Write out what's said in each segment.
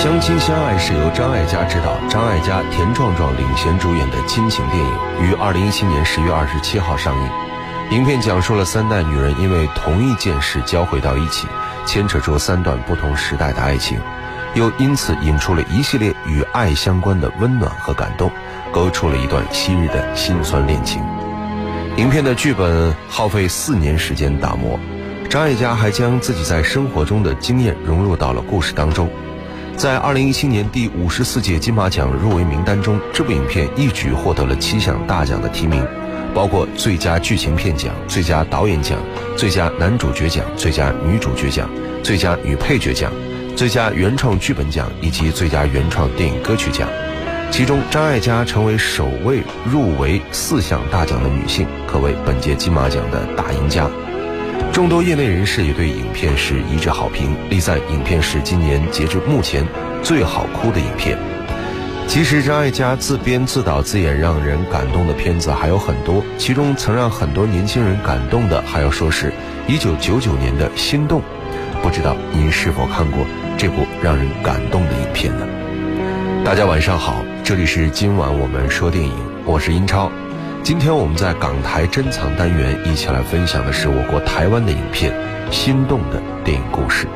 相亲相爱是由张艾嘉执导、张艾嘉、田壮壮领衔主演的亲情电影，于二零一七年十月二十七号上映。影片讲述了三代女人因为同一件事交汇到一起，牵扯出三段不同时代的爱情，又因此引出了一系列与爱相关的温暖和感动，勾出了一段昔日的辛酸恋情。影片的剧本耗费四年时间打磨，张艾嘉还将自己在生活中的经验融入到了故事当中。在二零一七年第五十四届金马奖入围名单中，这部影片一举获得了七项大奖的提名，包括最佳剧情片奖、最佳导演奖、最佳男主角奖、最佳女主角奖、最佳女配角奖、最佳原创剧本奖以及最佳原创电影歌曲奖。其中，张艾嘉成为首位入围四项大奖的女性，可谓本届金马奖的大赢家。众多业内人士也对影片是一致好评，力赞影片是今年截至目前最好哭的影片。其实张艾嘉自编自导自演让人感动的片子还有很多，其中曾让很多年轻人感动的，还要说是一九九九年的《心动》。不知道您是否看过这部让人感动的影片呢？大家晚上好，这里是今晚我们说电影，我是英超。今天我们在港台珍藏单元一起来分享的是我国台湾的影片《心动》的电影故事。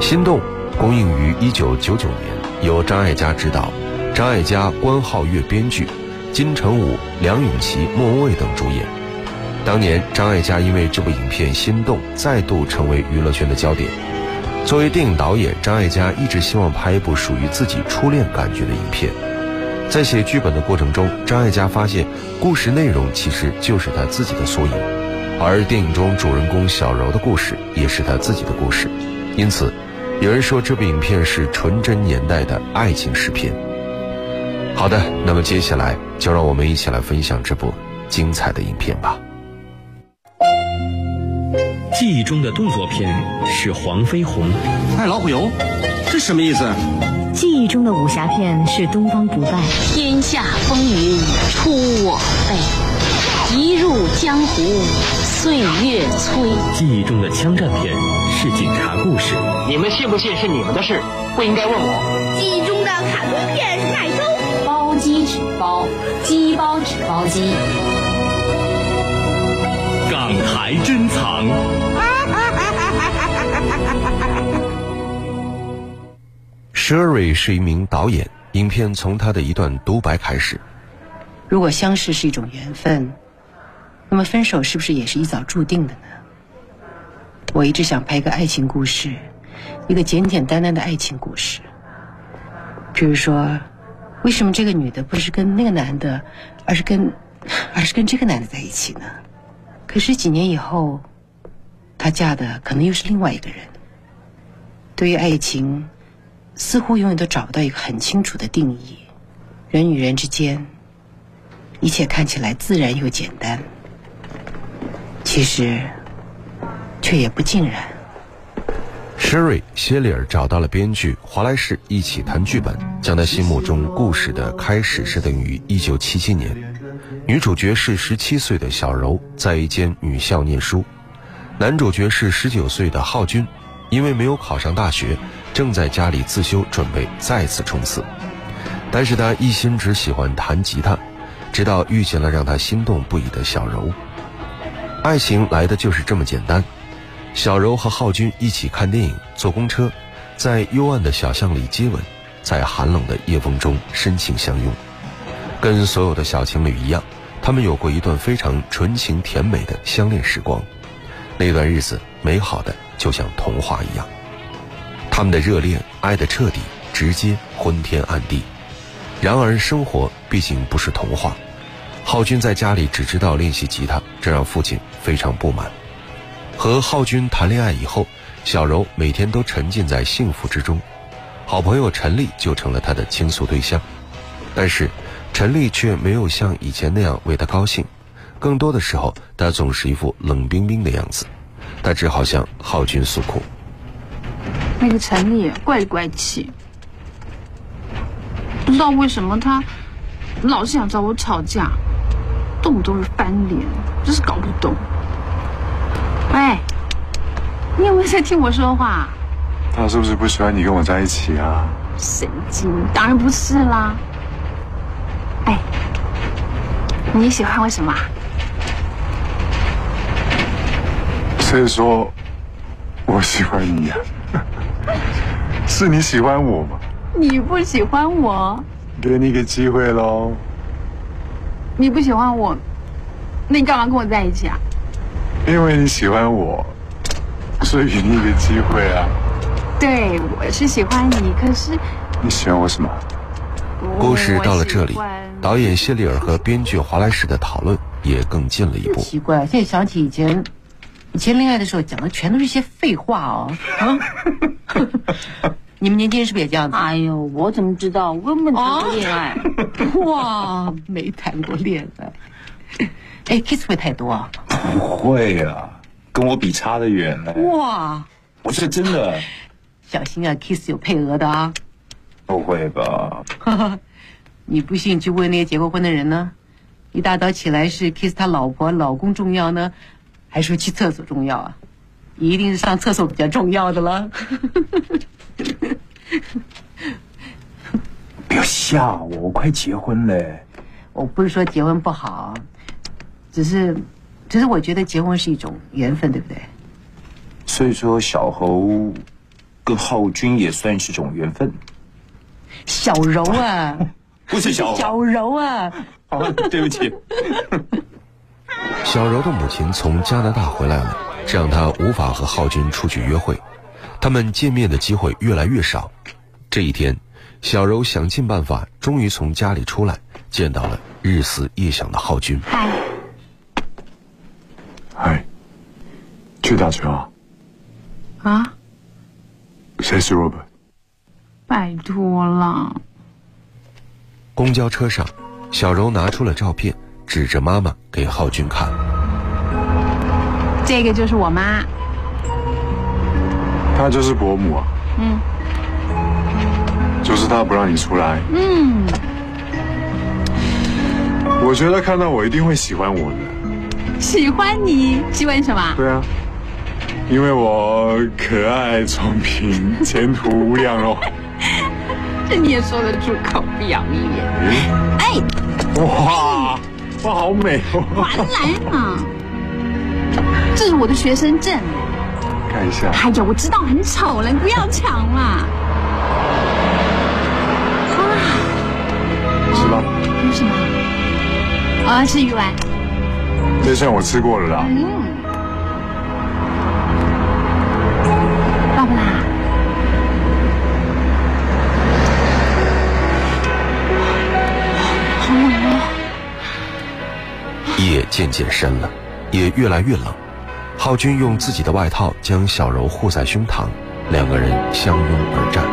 《心动》公映于一九九九年，由张艾嘉执导，张艾嘉、关浩月编剧，金城武、梁咏琪、莫文蔚等主演。当年张艾嘉因为这部影片《心动》再度成为娱乐圈的焦点。作为电影导演，张艾嘉一直希望拍一部属于自己初恋感觉的影片。在写剧本的过程中，张艾嘉发现，故事内容其实就是他自己的缩影，而电影中主人公小柔的故事也是他自己的故事，因此，有人说这部影片是纯真年代的爱情诗篇。好的，那么接下来就让我们一起来分享这部精彩的影片吧。记忆中的动作片是黄飞鸿，爱老虎油，这什么意思？记忆中的武侠片是东方不败，天下风云出我辈，一入江湖岁月催。记忆中的枪战片是警察故事，你们信不信是你们的事，不应该问我。记忆中的卡通片是麦兜，包鸡纸包，鸡包纸包鸡。港台珍藏。Sherry 是一名导演，影片从他的一段独白开始。如果相识是一种缘分，那么分手是不是也是一早注定的呢？我一直想拍一个爱情故事，一个简简单单的爱情故事。比如说，为什么这个女的不是跟那个男的，而是跟，而是跟这个男的在一起呢？可是几年以后，她嫁的可能又是另外一个人。对于爱情。似乎永远都找不到一个很清楚的定义。人与人之间，一切看起来自然又简单，其实却也不尽然。Sherry 谢里尔找到了编剧华莱士一起谈剧本，将他心目中故事的开始设定于一九七七年。女主角是十七岁的小柔，在一间女校念书；男主角是十九岁的浩君，因为没有考上大学。正在家里自修，准备再次冲刺，但是他一心只喜欢弹吉他，直到遇见了让他心动不已的小柔。爱情来的就是这么简单。小柔和浩君一起看电影、坐公车，在幽暗的小巷里接吻，在寒冷的夜风中深情相拥。跟所有的小情侣一样，他们有过一段非常纯情甜美的相恋时光，那段日子美好的就像童话一样。他们的热恋爱得彻底，直接昏天暗地。然而生活毕竟不是童话。浩军在家里只知道练习吉他，这让父亲非常不满。和浩军谈恋爱以后，小柔每天都沉浸在幸福之中。好朋友陈丽就成了他的倾诉对象，但是陈丽却没有像以前那样为他高兴，更多的时候他总是一副冷冰冰的样子。他只好向浩军诉苦。那个陈丽怪里怪气，不知道为什么他老是想找我吵架，动不动就翻脸，真是搞不懂。喂，你有没有在听我说话？他是不是不喜欢你跟我在一起啊？神经，当然不是啦。哎，你喜欢我什么？所以说我喜欢你呀？是你喜欢我吗？你不喜欢我？给你个机会喽。你不喜欢我，那你干嘛跟我在一起啊？因为你喜欢我，所以给你一个机会啊。对，我是喜欢你，可是你喜欢我什么？故事到了这里，导演谢丽尔和编剧华莱士的讨论也更近了一步。奇怪，现在想起以前，以前恋爱的时候讲的全都是些废话哦。啊！你们年轻人是不是也这样子？哎呦，我怎么知道？我根本谈过恋爱。哇，没谈过恋爱。哎，kiss 会太多啊？不会啊，跟我比差得远嘞。哇，我是真的。小心啊，kiss 有配额的啊。不会吧？你不信去问那些结过婚的人呢？一大早起来是 kiss 他老婆、老公重要呢，还是去厕所重要啊？一定是上厕所比较重要的了。不要吓我，我快结婚了。我不是说结婚不好，只是，只是我觉得结婚是一种缘分，对不对？所以说，小侯跟浩君也算是种缘分。小柔啊，不是小小柔啊。好，对不起。小柔的母亲从加拿大回来了，这让她无法和浩君出去约会，他们见面的机会越来越少。这一天，小柔想尽办法，终于从家里出来，见到了日思夜想的浩君。嗨，嗨，去打球啊？啊？谁是 Robert？拜托了。公交车上，小柔拿出了照片，指着妈妈给浩君看。这个就是我妈。她就是伯母啊。嗯。就是她不让你出来。嗯。我觉得看到我一定会喜欢我的。喜欢你？喜欢什么？对啊。因为我可爱、聪明、前途无量哦。这 你也说得出口，不要脸。哎，哇，哇，好美哦！还来嘛！这是我的学生证。看一下。哎呀，我知道很丑了，你不要抢嘛。吃吧。有什么？我要吃鱼丸。这项我吃过了啦。嗯。辣不辣？夜渐渐深了，也越来越冷。浩军用自己的外套将小柔护在胸膛，两个人相拥而战。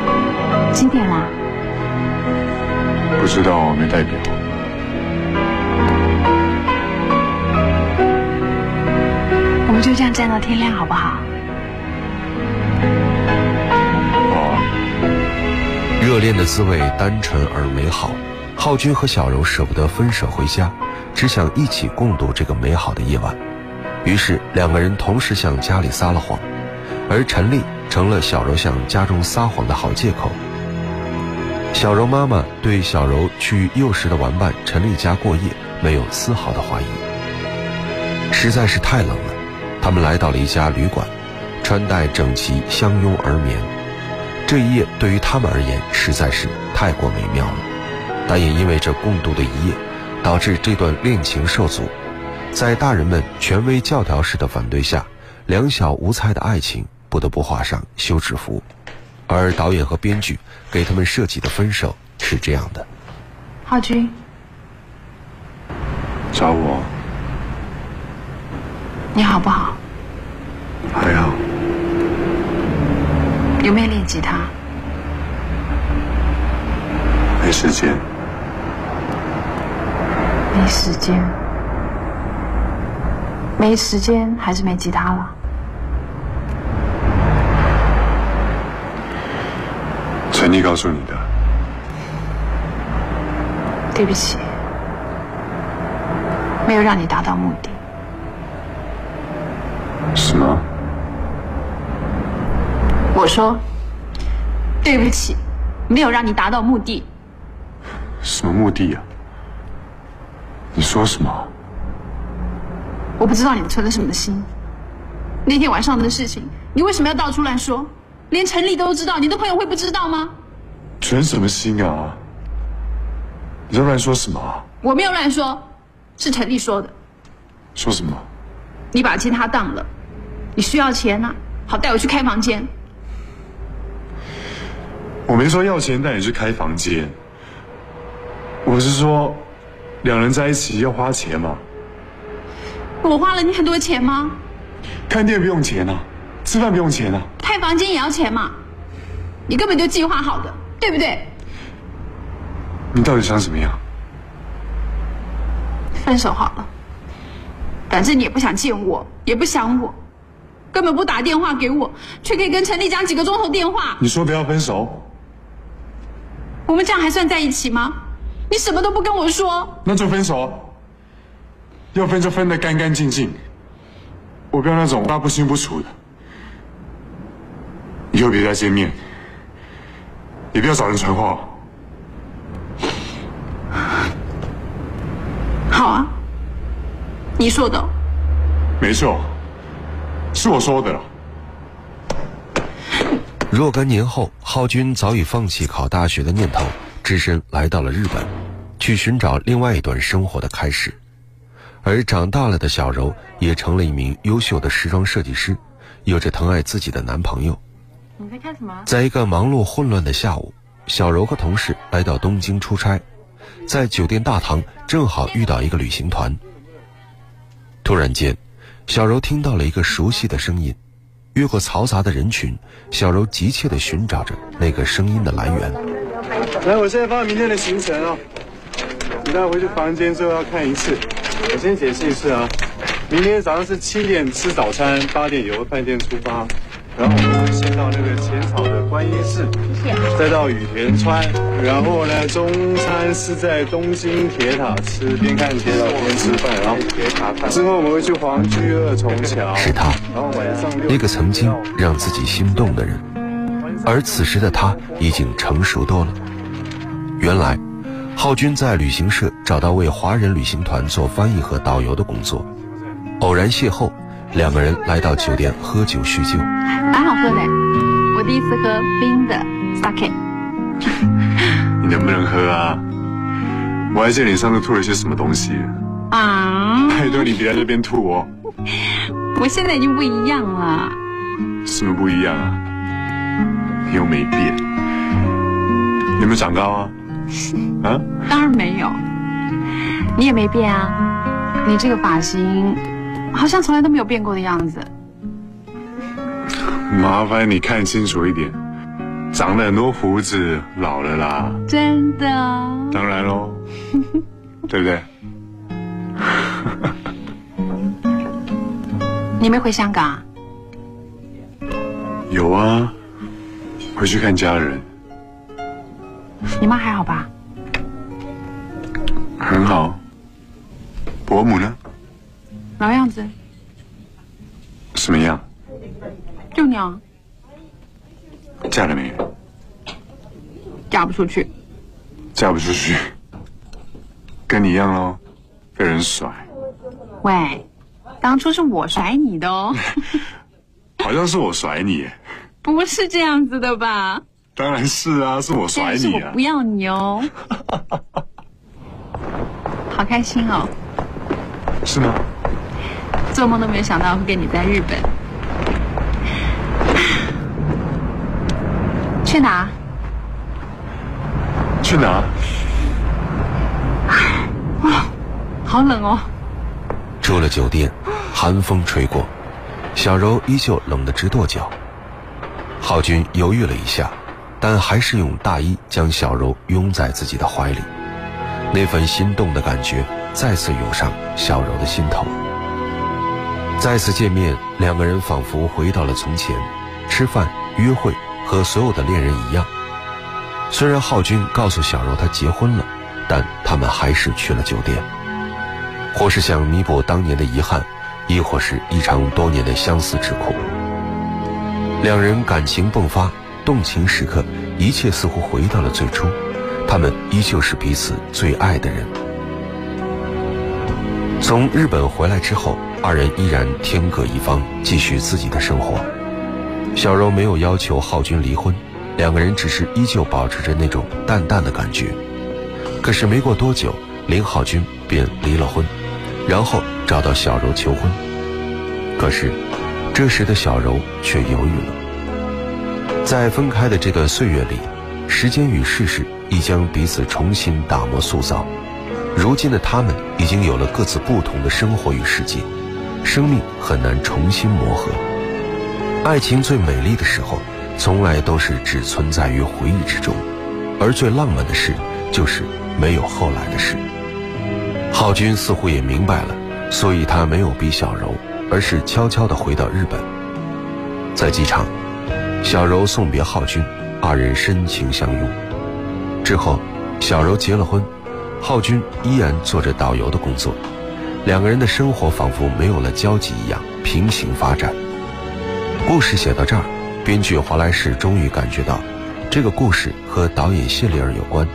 几点啦？不知道，没带表。我们就这样站到天亮，好不好？热恋的滋味单纯而美好，浩君和小柔舍不得分手回家，只想一起共度这个美好的夜晚。于是两个人同时向家里撒了谎，而陈丽成了小柔向家中撒谎的好借口。小柔妈妈对小柔去幼时的玩伴陈丽家过夜没有丝毫的怀疑。实在是太冷了，他们来到了一家旅馆，穿戴整齐，相拥而眠。这一夜对于他们而言实在是太过美妙了，但也因为这共度的一夜，导致这段恋情受阻。在大人们权威教条式的反对下，两小无猜的爱情不得不画上休止符。而导演和编剧给他们设计的分手是这样的：浩君，找我，你好不好？还好。有没有练吉他？没时间。没时间。没时间还是没吉他了？陈妮告诉你的。对不起，没有让你达到目的。什么？我说，对不起，没有让你达到目的。什么目的啊？你说什么？我不知道你存了什么心。那天晚上的事情，你为什么要到处乱说？连陈丽都知道，你的朋友会不知道吗？存什么心啊？你在乱说什么？我没有乱说，是陈丽说的。说什么？你把钱他当了，你需要钱啊，好带我去开房间。我没说要钱带你去开房间，我是说，两人在一起要花钱嘛。我花了你很多钱吗？看店不用钱啊，吃饭不用钱啊，开房间也要钱嘛？你根本就计划好的，对不对？你到底想怎么样？分手好了，反正你也不想见我，也不想我，根本不打电话给我，却可以跟陈丽讲几个钟头电话。你说不要分手，我们这样还算在一起吗？你什么都不跟我说，那就分手，要分就分得干干净净。我不要那种大不清不楚的，以后别再见面，也不要找人传话。好啊，你说的，没错，是我说的了。若干年后，浩军早已放弃考大学的念头，只身来到了日本，去寻找另外一段生活的开始。而长大了的小柔也成了一名优秀的时装设计师，有着疼爱自己的男朋友。你在干什么？在一个忙碌混乱的下午，小柔和同事来到东京出差，在酒店大堂正好遇到一个旅行团。突然间，小柔听到了一个熟悉的声音，越过嘈杂的人群，小柔急切地寻找着那个声音的来源。来，我现在发明天的行程哦，你待会回去房间之后要看一次。我先解释一次啊，明天早上是七点吃早餐，八点由饭店出发，然后我们会先到那个浅草的观音寺，再到羽田川，然后呢中餐是在东京铁塔吃，边看铁塔边吃饭，然后铁塔看。之后我们会去皇居二重桥，是他，然后晚上那个曾经让自己心动的人，而此时的他已经成熟多了。原来。浩军在旅行社找到为华人旅行团做翻译和导游的工作，偶然邂逅，两个人来到酒店喝酒叙旧，蛮好喝的，我第一次喝冰的 sake。你能不能喝啊？我还记得你上次吐了些什么东西啊？拜托你别在这边吐哦。我现在已经不一样了。什么不一样啊？你又没变，有没有长高啊？啊，当然没有，你也没变啊，你这个发型好像从来都没有变过的样子。麻烦你看清楚一点，长了很多胡子，老了啦。真的？当然喽，对不对？你没回香港？有啊，回去看家人。你妈还好吧？很好。伯母呢？老样子。什么样？就娘。嫁了没？嫁不出去。嫁不出去，跟你一样喽，被人甩。喂，当初是我甩你的哦。好像是我甩你。不是这样子的吧？当然是啊，是我甩你啊！我不要你哦，好开心哦！是吗？做梦都没有想到会跟你在日本。去哪？去哪？哇，好冷哦！出了酒店，寒风吹过，小柔依旧冷得直跺脚。浩军犹豫了一下。但还是用大衣将小柔拥在自己的怀里，那份心动的感觉再次涌上小柔的心头。再次见面，两个人仿佛回到了从前，吃饭、约会，和所有的恋人一样。虽然浩军告诉小柔他结婚了，但他们还是去了酒店，或是想弥补当年的遗憾，亦或是一场多年的相思之苦。两人感情迸发。动情时刻，一切似乎回到了最初，他们依旧是彼此最爱的人。从日本回来之后，二人依然天各一方，继续自己的生活。小柔没有要求浩君离婚，两个人只是依旧保持着那种淡淡的感觉。可是没过多久，林浩君便离了婚，然后找到小柔求婚。可是，这时的小柔却犹豫了。在分开的这段岁月里，时间与世事已将彼此重新打磨塑造。如今的他们已经有了各自不同的生活与世界，生命很难重新磨合。爱情最美丽的时候，从来都是只存在于回忆之中，而最浪漫的事，就是没有后来的事。浩君似乎也明白了，所以他没有逼小柔，而是悄悄地回到日本。在机场，小柔送别浩君，二人深情相拥。之后，小柔结了婚。浩君依然做着导游的工作，两个人的生活仿佛没有了交集一样平行发展。故事写到这儿，编剧华莱士终于感觉到，这个故事和导演谢丽尔有关。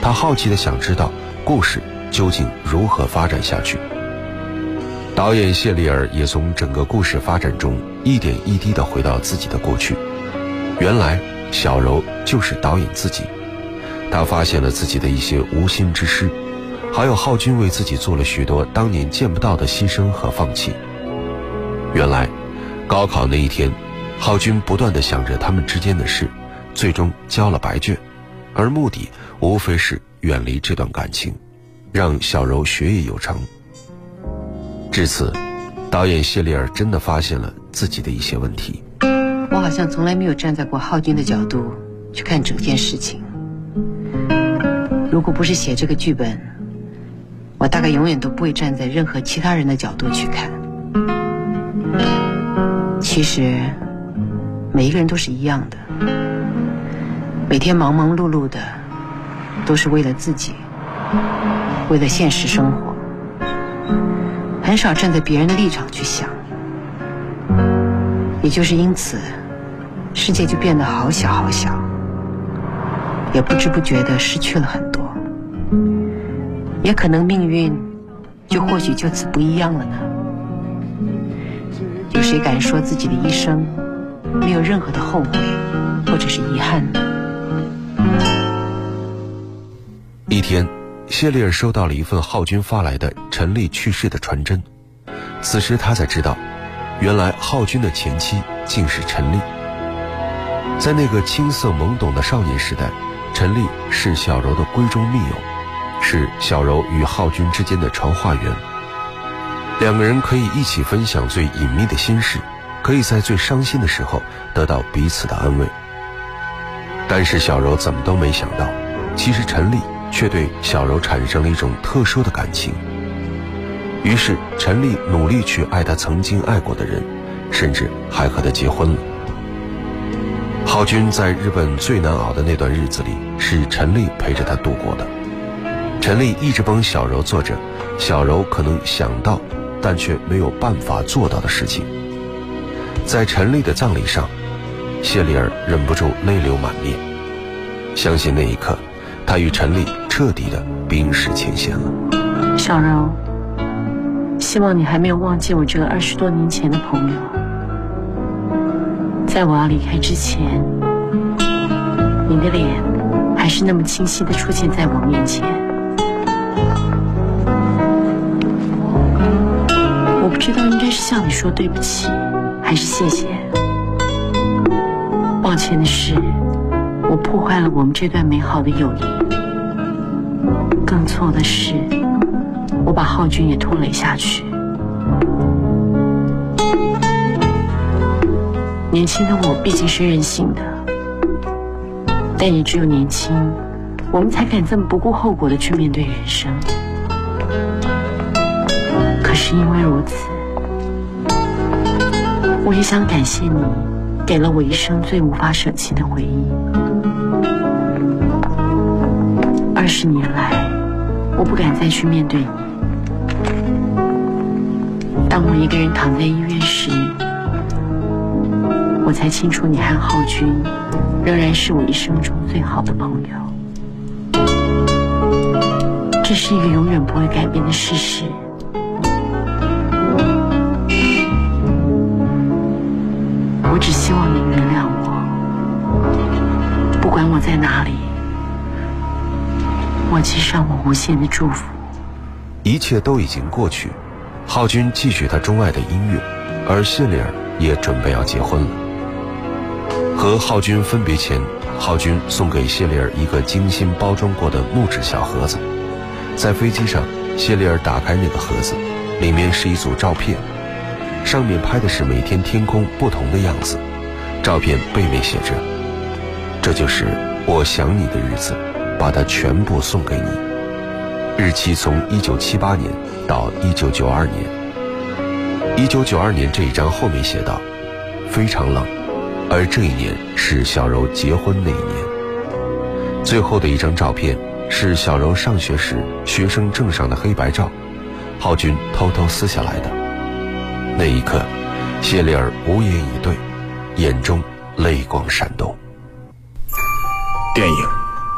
他好奇的想知道故事究竟如何发展下去。导演谢丽尔也从整个故事发展中一点一滴的回到自己的过去。原来小柔就是导演自己。他发现了自己的一些无心之失，还有浩君为自己做了许多当年见不到的牺牲和放弃。原来，高考那一天，浩君不断的想着他们之间的事，最终交了白卷，而目的无非是远离这段感情，让小柔学业有成。至此，导演谢丽尔真的发现了自己的一些问题。我好像从来没有站在过浩君的角度去看整件事情。如果不是写这个剧本，我大概永远都不会站在任何其他人的角度去看。其实，每一个人都是一样的，每天忙忙碌碌的，都是为了自己，为了现实生活，很少站在别人的立场去想。也就是因此，世界就变得好小好小，也不知不觉的失去了很多。也可能命运，就或许就此不一样了呢。有谁敢说自己的一生没有任何的后悔或者是遗憾呢？一天，谢丽尔收到了一份浩君发来的陈丽去世的传真。此时他才知道，原来浩君的前妻竟是陈丽。在那个青涩懵懂的少年时代，陈丽是小柔的闺中密友。是小柔与浩君之间的传话员，两个人可以一起分享最隐秘的心事，可以在最伤心的时候得到彼此的安慰。但是小柔怎么都没想到，其实陈丽却对小柔产生了一种特殊的感情。于是陈丽努力去爱她曾经爱过的人，甚至还和他结婚了。浩君在日本最难熬的那段日子里，是陈丽陪着他度过的。陈丽一直帮小柔做着小柔可能想到，但却没有办法做到的事情。在陈丽的葬礼上，谢丽尔忍不住泪流满面。相信那一刻，他与陈丽彻底的冰释前嫌了。小柔，希望你还没有忘记我这个二十多年前的朋友。在我要离开之前，你的脸还是那么清晰的出现在我面前。我不知道应该是向你说对不起，还是谢谢？抱歉的是，我破坏了我们这段美好的友谊。更错的是，我把浩君也拖累下去。年轻的我毕竟是任性的，但也只有年轻，我们才敢这么不顾后果的去面对人生。可是因为如此。我也想感谢你，给了我一生最无法舍弃的回忆。二十年来，我不敢再去面对你。当我一个人躺在医院时，我才清楚你和浩君仍然是我一生中最好的朋友。这是一个永远不会改变的事实。我只希望你原谅我，不管我在哪里，我寄上我无限的祝福。一切都已经过去，浩君继续他钟爱的音乐，而谢丽儿也准备要结婚了。和浩君分别前，浩君送给谢丽儿一个精心包装过的木质小盒子。在飞机上，谢丽尔打开那个盒子，里面是一组照片，上面拍的是每天天空不同的样子。照片背面写着：“这就是我想你的日子，把它全部送给你。”日期从1978年到1992年。1992年这一张后面写道：“非常冷，而这一年是小柔结婚那一年。”最后的一张照片。是小柔上学时学生证上的黑白照，浩君偷偷撕下来的。那一刻，谢丽儿无言以对，眼中泪光闪动。电影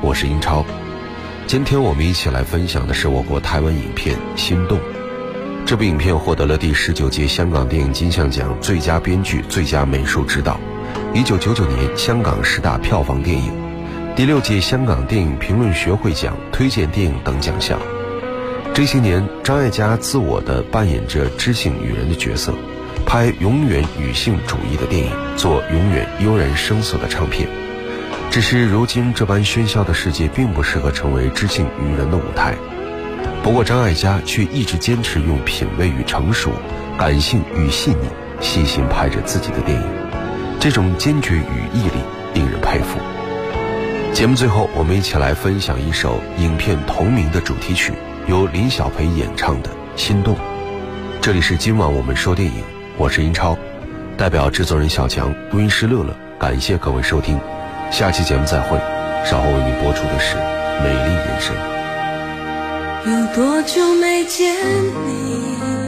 我是英超。今天我们一起来分享的是我国台湾影片《心动》。这部影片获得了第十九届香港电影金像奖最佳编剧、最佳美术指导，一九九九年香港十大票房电影。第六届香港电影评论学会奖推荐电影等奖项。这些年，张艾嘉自我的扮演着知性女人的角色，拍永远女性主义的电影，做永远悠然声色的唱片。只是如今这般喧嚣的世界，并不适合成为知性女人的舞台。不过，张艾嘉却一直坚持用品味与成熟、感性与细腻，细心拍着自己的电影。这种坚决与毅力，令人佩服。节目最后，我们一起来分享一首影片同名的主题曲，由林小培演唱的《心动》。这里是今晚我们说电影，我是英超，代表制作人小强、录音师乐乐，感谢各位收听，下期节目再会。稍后为你播出的是《美丽人生》。有多久没见你？